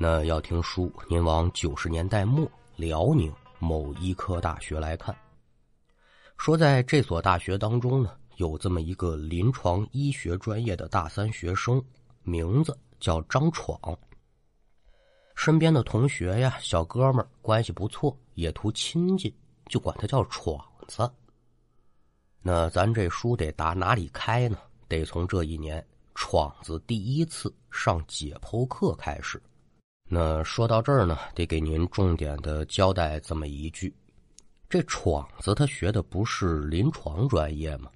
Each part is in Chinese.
那要听书，您往九十年代末辽宁某医科大学来看。说在这所大学当中呢，有这么一个临床医学专业的大三学生，名字叫张闯。身边的同学呀、小哥们关系不错，也图亲近，就管他叫闯子。那咱这书得打哪里开呢？得从这一年闯子第一次上解剖课开始。那说到这儿呢，得给您重点的交代这么一句：这闯子他学的不是临床专业吗？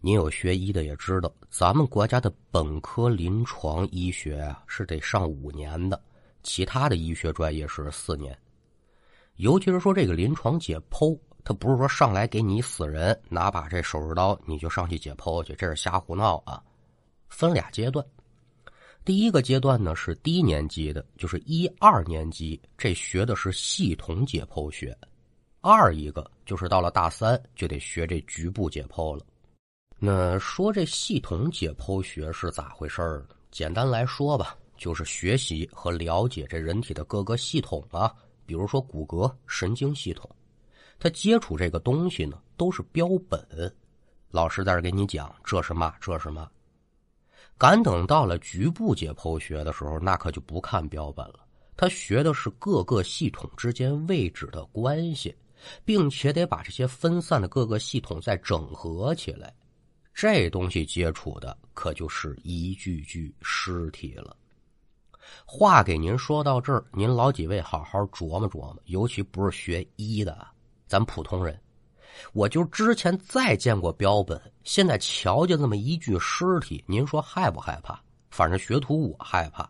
您有学医的也知道，咱们国家的本科临床医学啊是得上五年的，其他的医学专业是四年。尤其是说这个临床解剖。他不是说上来给你死人，拿把这手术刀你就上去解剖去，这是瞎胡闹啊！分俩阶段，第一个阶段呢是低年级的，就是一二年级，这学的是系统解剖学；二一个就是到了大三就得学这局部解剖了。那说这系统解剖学是咋回事儿？简单来说吧，就是学习和了解这人体的各个系统啊，比如说骨骼、神经系统。他接触这个东西呢，都是标本。老师在这给你讲，这是嘛，这是嘛。赶等到了局部解剖学的时候，那可就不看标本了。他学的是各个系统之间位置的关系，并且得把这些分散的各个系统再整合起来。这东西接触的可就是一具具尸体了。话给您说到这儿，您老几位好好琢磨琢磨，尤其不是学医的。咱普通人，我就之前再见过标本，现在瞧见这么一具尸体，您说害不害怕？反正学徒我害怕。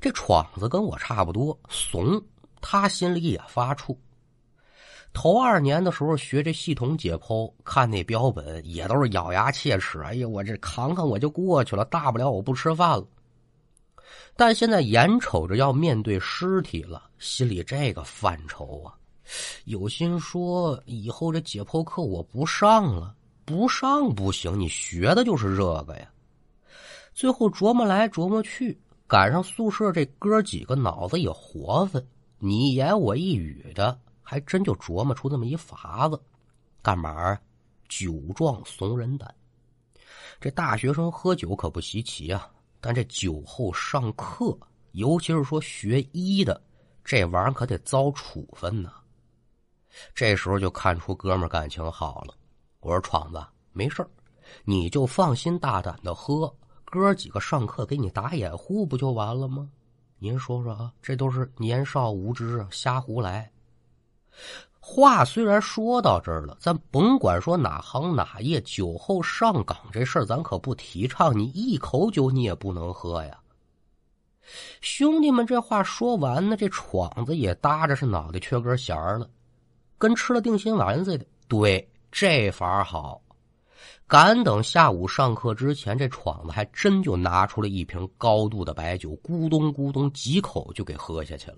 这闯子跟我差不多怂，他心里也发怵。头二年的时候学这系统解剖，看那标本也都是咬牙切齿。哎呀，我这扛扛我就过去了，大不了我不吃饭了。但现在眼瞅着要面对尸体了，心里这个犯愁啊。有心说以后这解剖课我不上了，不上不行，你学的就是这个呀。最后琢磨来琢磨去，赶上宿舍这哥几个脑子也活泛，你一言我一语的，还真就琢磨出这么一法子。干嘛？酒壮怂人胆。这大学生喝酒可不稀奇啊，但这酒后上课，尤其是说学医的，这玩意儿可得遭处分呢。这时候就看出哥们感情好了。我说：“闯子，没事你就放心大胆的喝。哥几个上课给你打掩护不就完了吗？您说说啊，这都是年少无知啊，瞎胡来。”话虽然说到这儿了，咱甭管说哪行哪业，酒后上岗这事儿咱可不提倡。你一口酒你也不能喝呀。兄弟们，这话说完呢，这闯子也搭着是脑袋缺根弦儿了。跟吃了定心丸似的，对，这法好。赶等下午上课之前，这闯子还真就拿出了一瓶高度的白酒，咕咚咕咚几口就给喝下去了。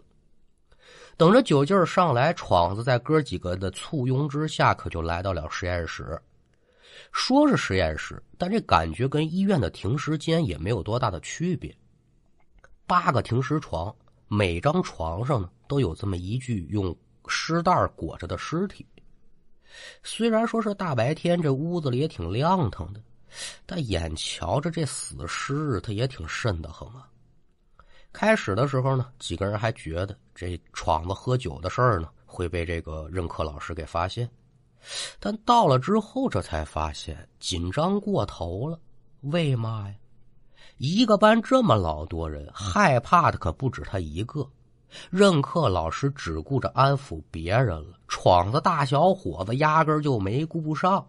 等着酒劲儿上来，闯子在哥几个的簇拥之下，可就来到了实验室。说是实验室，但这感觉跟医院的停尸间也没有多大的区别。八个停尸床，每张床上呢都有这么一具用。尸袋裹着的尸体，虽然说是大白天，这屋子里也挺亮堂的，但眼瞧着这死尸，他也挺瘆得慌啊。开始的时候呢，几个人还觉得这闯子喝酒的事儿呢会被这个任课老师给发现，但到了之后，这才发现紧张过头了。为嘛呀？一个班这么老多人，害怕的可不止他一个。任课老师只顾着安抚别人了，闯子大小伙子压根就没顾上。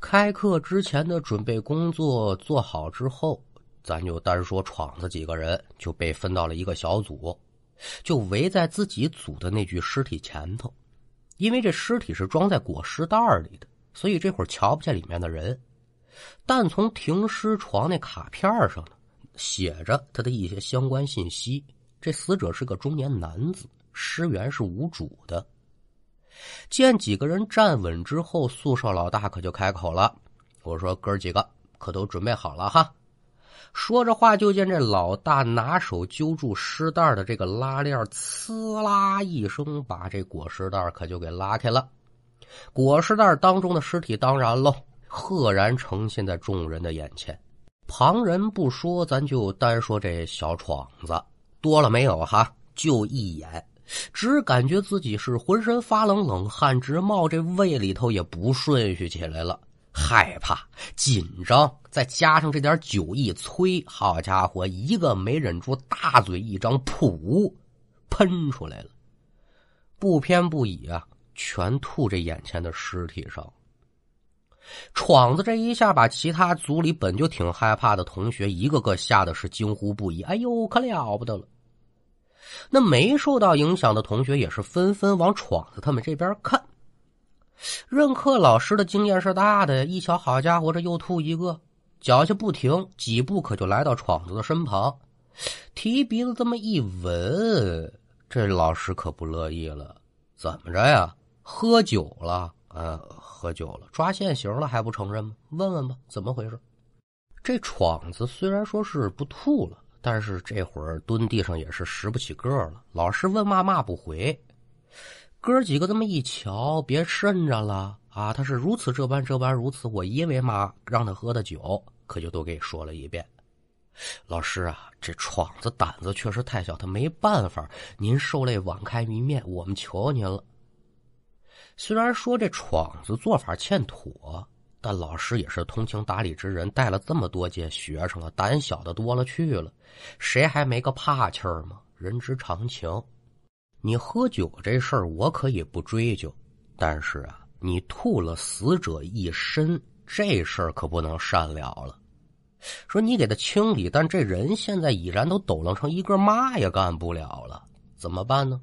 开课之前的准备工作做好之后，咱就单说闯子几个人就被分到了一个小组，就围在自己组的那具尸体前头。因为这尸体是装在裹尸袋里的，所以这会儿瞧不见里面的人。但从停尸床那卡片上呢，写着他的一些相关信息。这死者是个中年男子，尸源是无主的。见几个人站稳之后，宿舍老大可就开口了：“我说哥几个可都准备好了哈，说着话，就见这老大拿手揪住尸袋的这个拉链，呲啦一声，把这裹尸袋可就给拉开了。裹尸袋当中的尸体，当然喽，赫然呈现在众人的眼前。旁人不说，咱就单说这小闯子，多了没有哈？就一眼，只感觉自己是浑身发冷，冷汗直冒，这胃里头也不顺序起来了。害怕、紧张，再加上这点酒一催，好家伙，一个没忍住，大嘴一张，噗，喷出来了。不偏不倚啊，全吐这眼前的尸体上。闯子这一下，把其他组里本就挺害怕的同学一个个吓得是惊呼不已。哎呦，可了不得了！那没受到影响的同学也是纷纷往闯子他们这边看。任课老师的经验是大的，一瞧，好家伙，这又吐一个，脚下不停，几步可就来到闯子的身旁，提鼻子这么一闻，这老师可不乐意了，怎么着呀？喝酒了？呃，喝酒了，抓现行了还不承认吗？问问吧，怎么回事？这闯子虽然说是不吐了，但是这会儿蹲地上也是拾不起个了。老师问骂骂不回。哥几个这么一瞧，别渗着了啊！他是如此这般这般如此，我因为嘛让他喝的酒，可就都给说了一遍。老师啊，这闯子胆子确实太小，他没办法。您受累网开一面，我们求您了。虽然说这闯子做法欠妥，但老师也是通情达理之人，带了这么多届学生了，胆小的多了去了，谁还没个怕气儿吗？人之常情。你喝酒这事儿，我可以不追究，但是啊，你吐了死者一身，这事儿可不能善了了。说你给他清理，但这人现在已然都抖楞成一个嘛也干不了了，怎么办呢？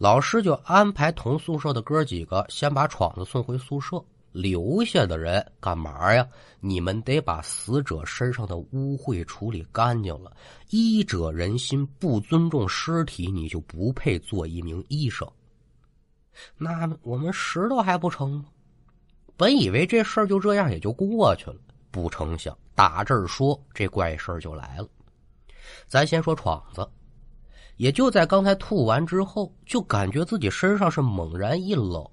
老师就安排同宿舍的哥几个先把闯子送回宿舍。留下的人干嘛呀？你们得把死者身上的污秽处理干净了。医者仁心，不尊重尸体，你就不配做一名医生。那我们石头还不成吗？本以为这事儿就这样也就过去了，不成想打这儿说这怪事儿就来了。咱先说闯子。也就在刚才吐完之后，就感觉自己身上是猛然一冷，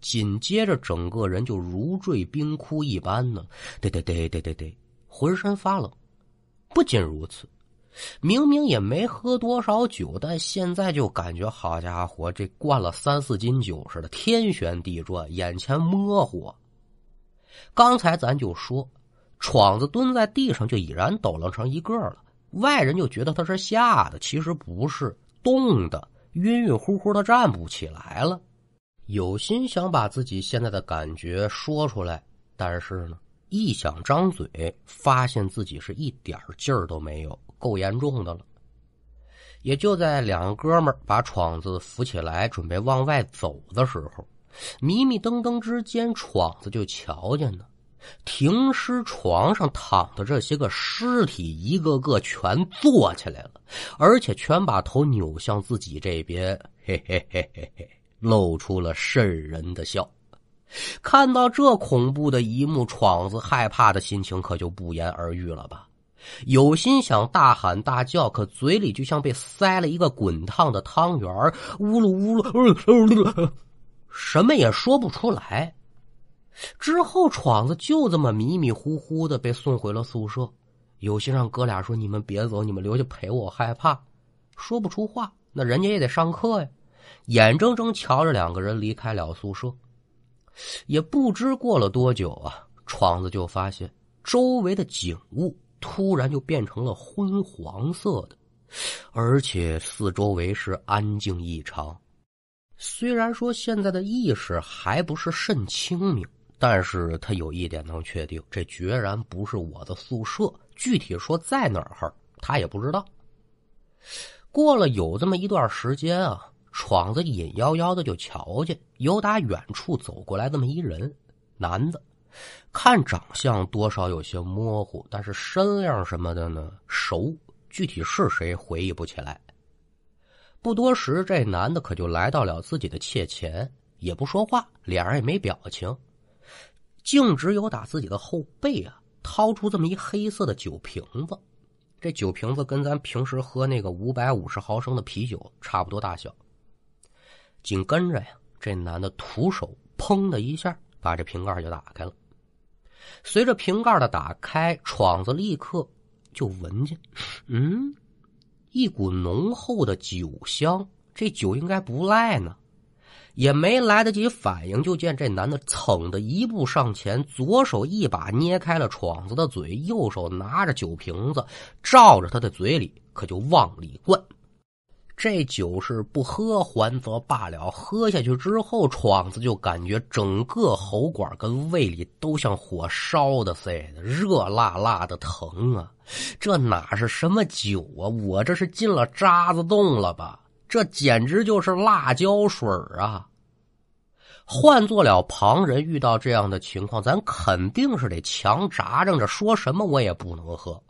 紧接着整个人就如坠冰窟一般呢，对对对对对对，浑身发冷。不仅如此，明明也没喝多少酒，但现在就感觉好家伙，这灌了三四斤酒似的，天旋地转，眼前模糊。刚才咱就说，闯子蹲在地上就已然抖楞成一个了。外人就觉得他是吓的，其实不是冻的，晕晕乎乎的站不起来了。有心想把自己现在的感觉说出来，但是呢，一想张嘴，发现自己是一点劲儿都没有，够严重的了。也就在两个哥们把闯子扶起来，准备往外走的时候，迷迷瞪瞪之间，闯子就瞧见呢。停尸床上躺的这些个尸体，一个个全坐起来了，而且全把头扭向自己这边，嘿嘿嘿嘿嘿，露出了瘆人的笑。看到这恐怖的一幕，闯子害怕的心情可就不言而喻了吧？有心想大喊大叫，可嘴里就像被塞了一个滚烫的汤圆呜噜呜噜，什么也说不出来。之后，闯子就这么迷迷糊糊的被送回了宿舍。有心让哥俩说：“你们别走，你们留下陪我，害怕。”说不出话，那人家也得上课呀。眼睁睁瞧着两个人离开了宿舍，也不知过了多久啊，闯子就发现周围的景物突然就变成了昏黄色的，而且四周围是安静异常。虽然说现在的意识还不是甚清明。但是他有一点能确定，这决然不是我的宿舍。具体说在哪儿，他也不知道。过了有这么一段时间啊，闯子隐幺幺的就瞧见有打远处走过来这么一人，男的，看长相多少有些模糊，但是身量什么的呢熟，具体是谁回忆不起来。不多时，这男的可就来到了自己的妾前，也不说话，脸上也没表情。径直由打自己的后背啊，掏出这么一黑色的酒瓶子，这酒瓶子跟咱平时喝那个五百五十毫升的啤酒差不多大小。紧跟着呀，这男的徒手砰的一下把这瓶盖就打开了。随着瓶盖的打开，闯子立刻就闻见，嗯，一股浓厚的酒香。这酒应该不赖呢。也没来得及反应，就见这男的噌的一步上前，左手一把捏开了闯子的嘴，右手拿着酒瓶子，照着他的嘴里可就往里灌。这酒是不喝还则罢了，喝下去之后，闯子就感觉整个喉管跟胃里都像火烧的似的，热辣辣的疼啊！这哪是什么酒啊？我这是进了渣子洞了吧？这简直就是辣椒水啊！换做了旁人，遇到这样的情况，咱肯定是得强扎着着，说什么我也不能喝。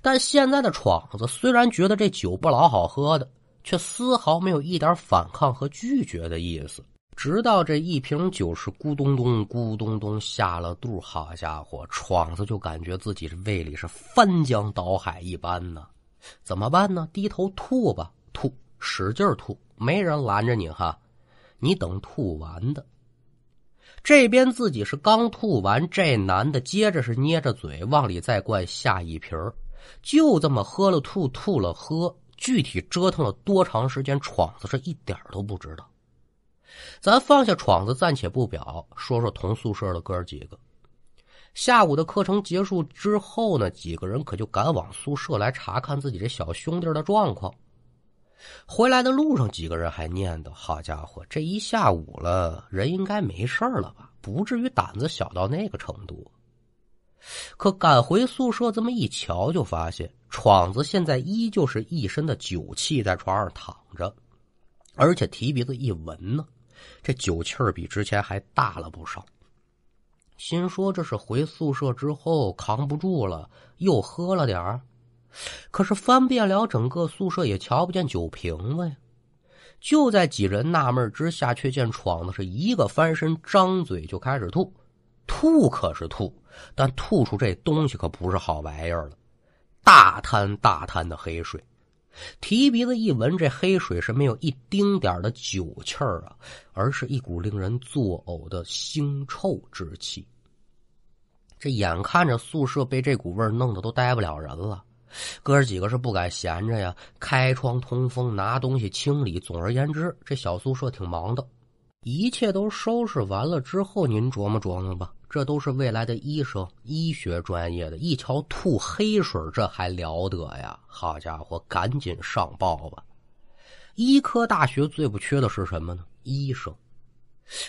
但现在的闯子虽然觉得这酒不老好喝的，却丝毫没有一点反抗和拒绝的意思。直到这一瓶酒是咕咚咚、咕咚咚下了肚，好家伙，闯子就感觉自己这胃里是翻江倒海一般呢。怎么办呢？低头吐吧，吐。使劲吐，没人拦着你哈，你等吐完的。这边自己是刚吐完，这男的接着是捏着嘴往里再灌下一瓶就这么喝了吐，吐了喝，具体折腾了多长时间，闯子是一点都不知道。咱放下闯子暂且不表，说说同宿舍的哥几个。下午的课程结束之后呢，几个人可就赶往宿舍来查看自己这小兄弟的状况。回来的路上，几个人还念叨：“好家伙，这一下午了，人应该没事了吧？不至于胆子小到那个程度。”可赶回宿舍这么一瞧，就发现闯子现在依旧是一身的酒气，在床上躺着，而且提鼻子一闻呢，这酒气儿比之前还大了不少。心说这是回宿舍之后扛不住了，又喝了点儿。可是翻遍了整个宿舍，也瞧不见酒瓶子呀！就在几人纳闷之下，却见闯子是一个翻身，张嘴就开始吐。吐可是吐，但吐出这东西可不是好玩意儿了，大滩大滩的黑水。提鼻子一闻，这黑水是没有一丁点的酒气儿啊，而是一股令人作呕的腥臭之气。这眼看着宿舍被这股味弄得都待不了人了。哥几个是不敢闲着呀，开窗通风，拿东西清理。总而言之，这小宿舍挺忙的。一切都收拾完了之后，您琢磨琢磨吧，这都是未来的医生，医学专业的，一瞧吐黑水，这还了得呀？好家伙，赶紧上报吧！医科大学最不缺的是什么呢？医生。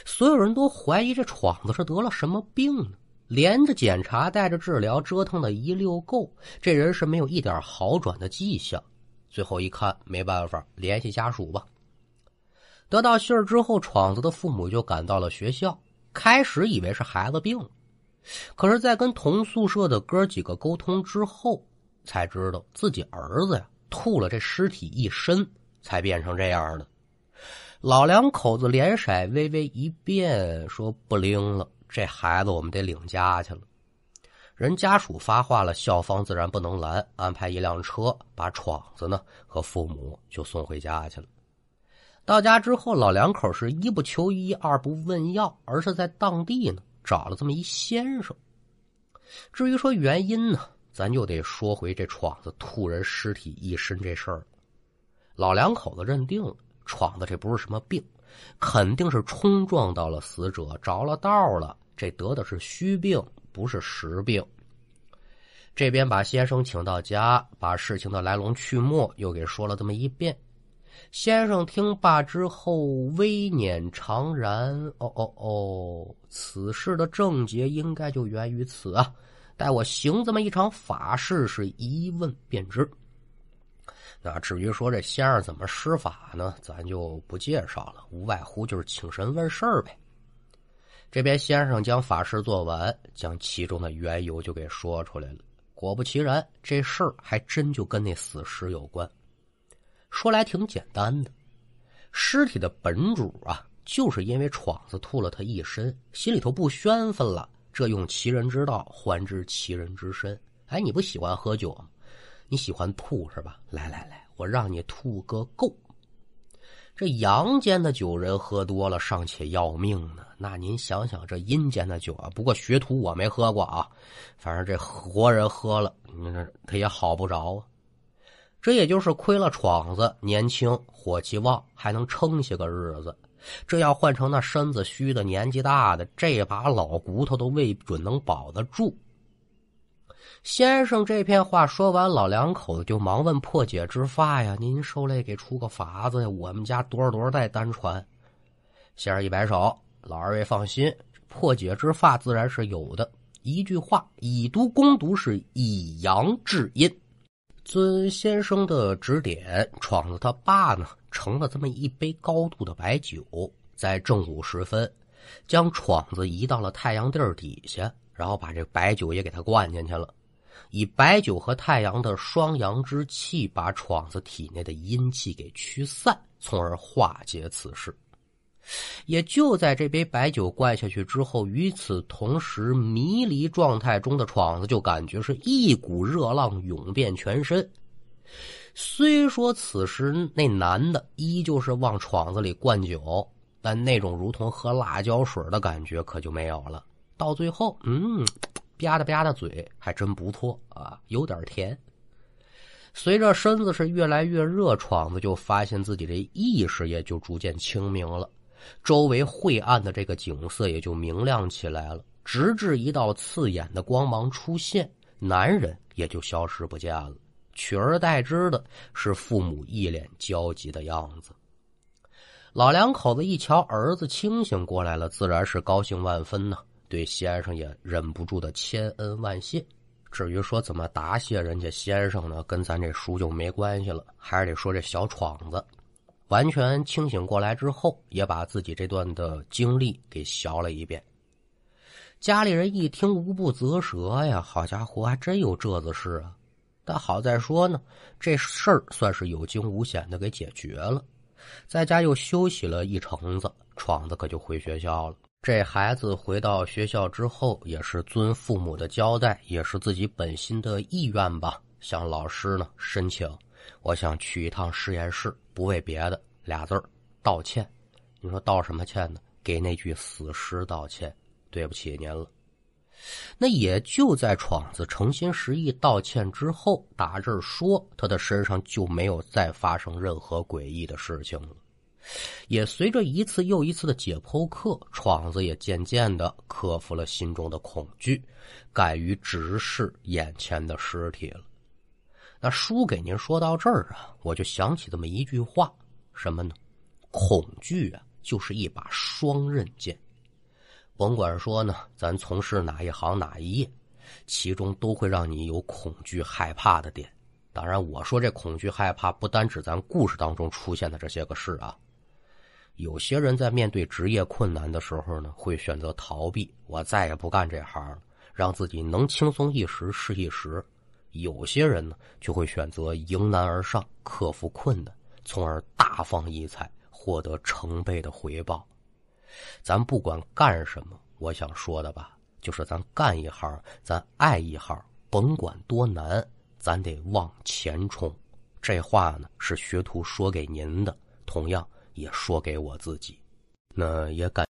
所有人都怀疑这闯子是得了什么病呢？连着检查，带着治疗，折腾的一溜够，这人是没有一点好转的迹象。最后一看，没办法，联系家属吧。得到信儿之后，闯子的父母就赶到了学校。开始以为是孩子病了，可是，在跟同宿舍的哥几个沟通之后，才知道自己儿子呀吐了这尸体一身，才变成这样的。老两口子脸色微微一变，说不灵了。这孩子我们得领家去了，人家属发话了，校方自然不能拦，安排一辆车把闯子呢和父母就送回家去了。到家之后，老两口是一不求医，二不问药，而是在当地呢找了这么一先生。至于说原因呢，咱就得说回这闯子吐人尸体一身这事儿。老两口子认定了，闯子这不是什么病。肯定是冲撞到了死者，着了道了。这得的是虚病，不是实病。这边把先生请到家，把事情的来龙去脉又给说了这么一遍。先生听罢之后，微捻长髯：“哦哦哦，此事的症结应该就源于此啊！待我行这么一场法事，是一问便知。”那至于说这先生怎么施法呢？咱就不介绍了，无外乎就是请神问事儿呗。这边先生将法事做完，将其中的缘由就给说出来了。果不其然，这事儿还真就跟那死尸有关。说来挺简单的，尸体的本主啊，就是因为闯子吐了他一身，心里头不宣愤了，这用其人之道还治其人之身。哎，你不喜欢喝酒吗？你喜欢吐是吧？来来来，我让你吐个够。这阳间的酒人喝多了尚且要命呢，那您想想这阴间的酒啊？不过学徒我没喝过啊，反正这活人喝了，你这他也好不着啊。这也就是亏了闯子年轻火气旺，还能撑些个日子。这要换成那身子虚的、年纪大的，这把老骨头都未准能保得住。先生这片话说完，老两口子就忙问破解之法呀：“您受累给出个法子呀？我们家多少多少代单传。”先生一摆手：“老二位放心，破解之法自然是有的。一句话，以毒攻毒，是以阳治阴。遵先生的指点，闯子他爸呢？”盛了这么一杯高度的白酒，在正午时分，将闯子移到了太阳地儿底下，然后把这白酒也给他灌进去了，以白酒和太阳的双阳之气，把闯子体内的阴气给驱散，从而化解此事。也就在这杯白酒灌下去之后，与此同时，迷离状态中的闯子就感觉是一股热浪涌遍全身。虽说此时那男的依旧是往闯子里灌酒，但那种如同喝辣椒水的感觉可就没有了。到最后，嗯，吧嗒吧嗒嘴还真不错啊，有点甜。随着身子是越来越热，闯子就发现自己的意识也就逐渐清明了，周围晦暗的这个景色也就明亮起来了，直至一道刺眼的光芒出现，男人也就消失不见了。取而代之的是父母一脸焦急的样子。老两口子一瞧儿子清醒过来了，自然是高兴万分呢，对先生也忍不住的千恩万谢。至于说怎么答谢人家先生呢，跟咱这书就没关系了，还是得说这小闯子。完全清醒过来之后，也把自己这段的经历给详了一遍。家里人一听，无不啧舌呀！好家伙，还真有这子事啊！但好在说呢，这事儿算是有惊无险的给解决了，在家又休息了一程子，闯子可就回学校了。这孩子回到学校之后，也是遵父母的交代，也是自己本心的意愿吧，向老师呢申请，我想去一趟实验室，不为别的，俩字儿道歉。你说道什么歉呢？给那具死尸道歉，对不起您了。那也就在闯子诚心实意道歉之后，打这儿说他的身上就没有再发生任何诡异的事情了。也随着一次又一次的解剖课，闯子也渐渐的克服了心中的恐惧，敢于直视眼前的尸体了。那书给您说到这儿啊，我就想起这么一句话，什么呢？恐惧啊，就是一把双刃剑。甭管说呢，咱从事哪一行哪一业，其中都会让你有恐惧害怕的点。当然，我说这恐惧害怕不单指咱故事当中出现的这些个事啊。有些人在面对职业困难的时候呢，会选择逃避，我再也不干这行了，让自己能轻松一时是一时。有些人呢，就会选择迎难而上，克服困难，从而大放异彩，获得成倍的回报。咱不管干什么，我想说的吧，就是咱干一行，咱爱一行，甭管多难，咱得往前冲。这话呢，是学徒说给您的，同样也说给我自己。那也感。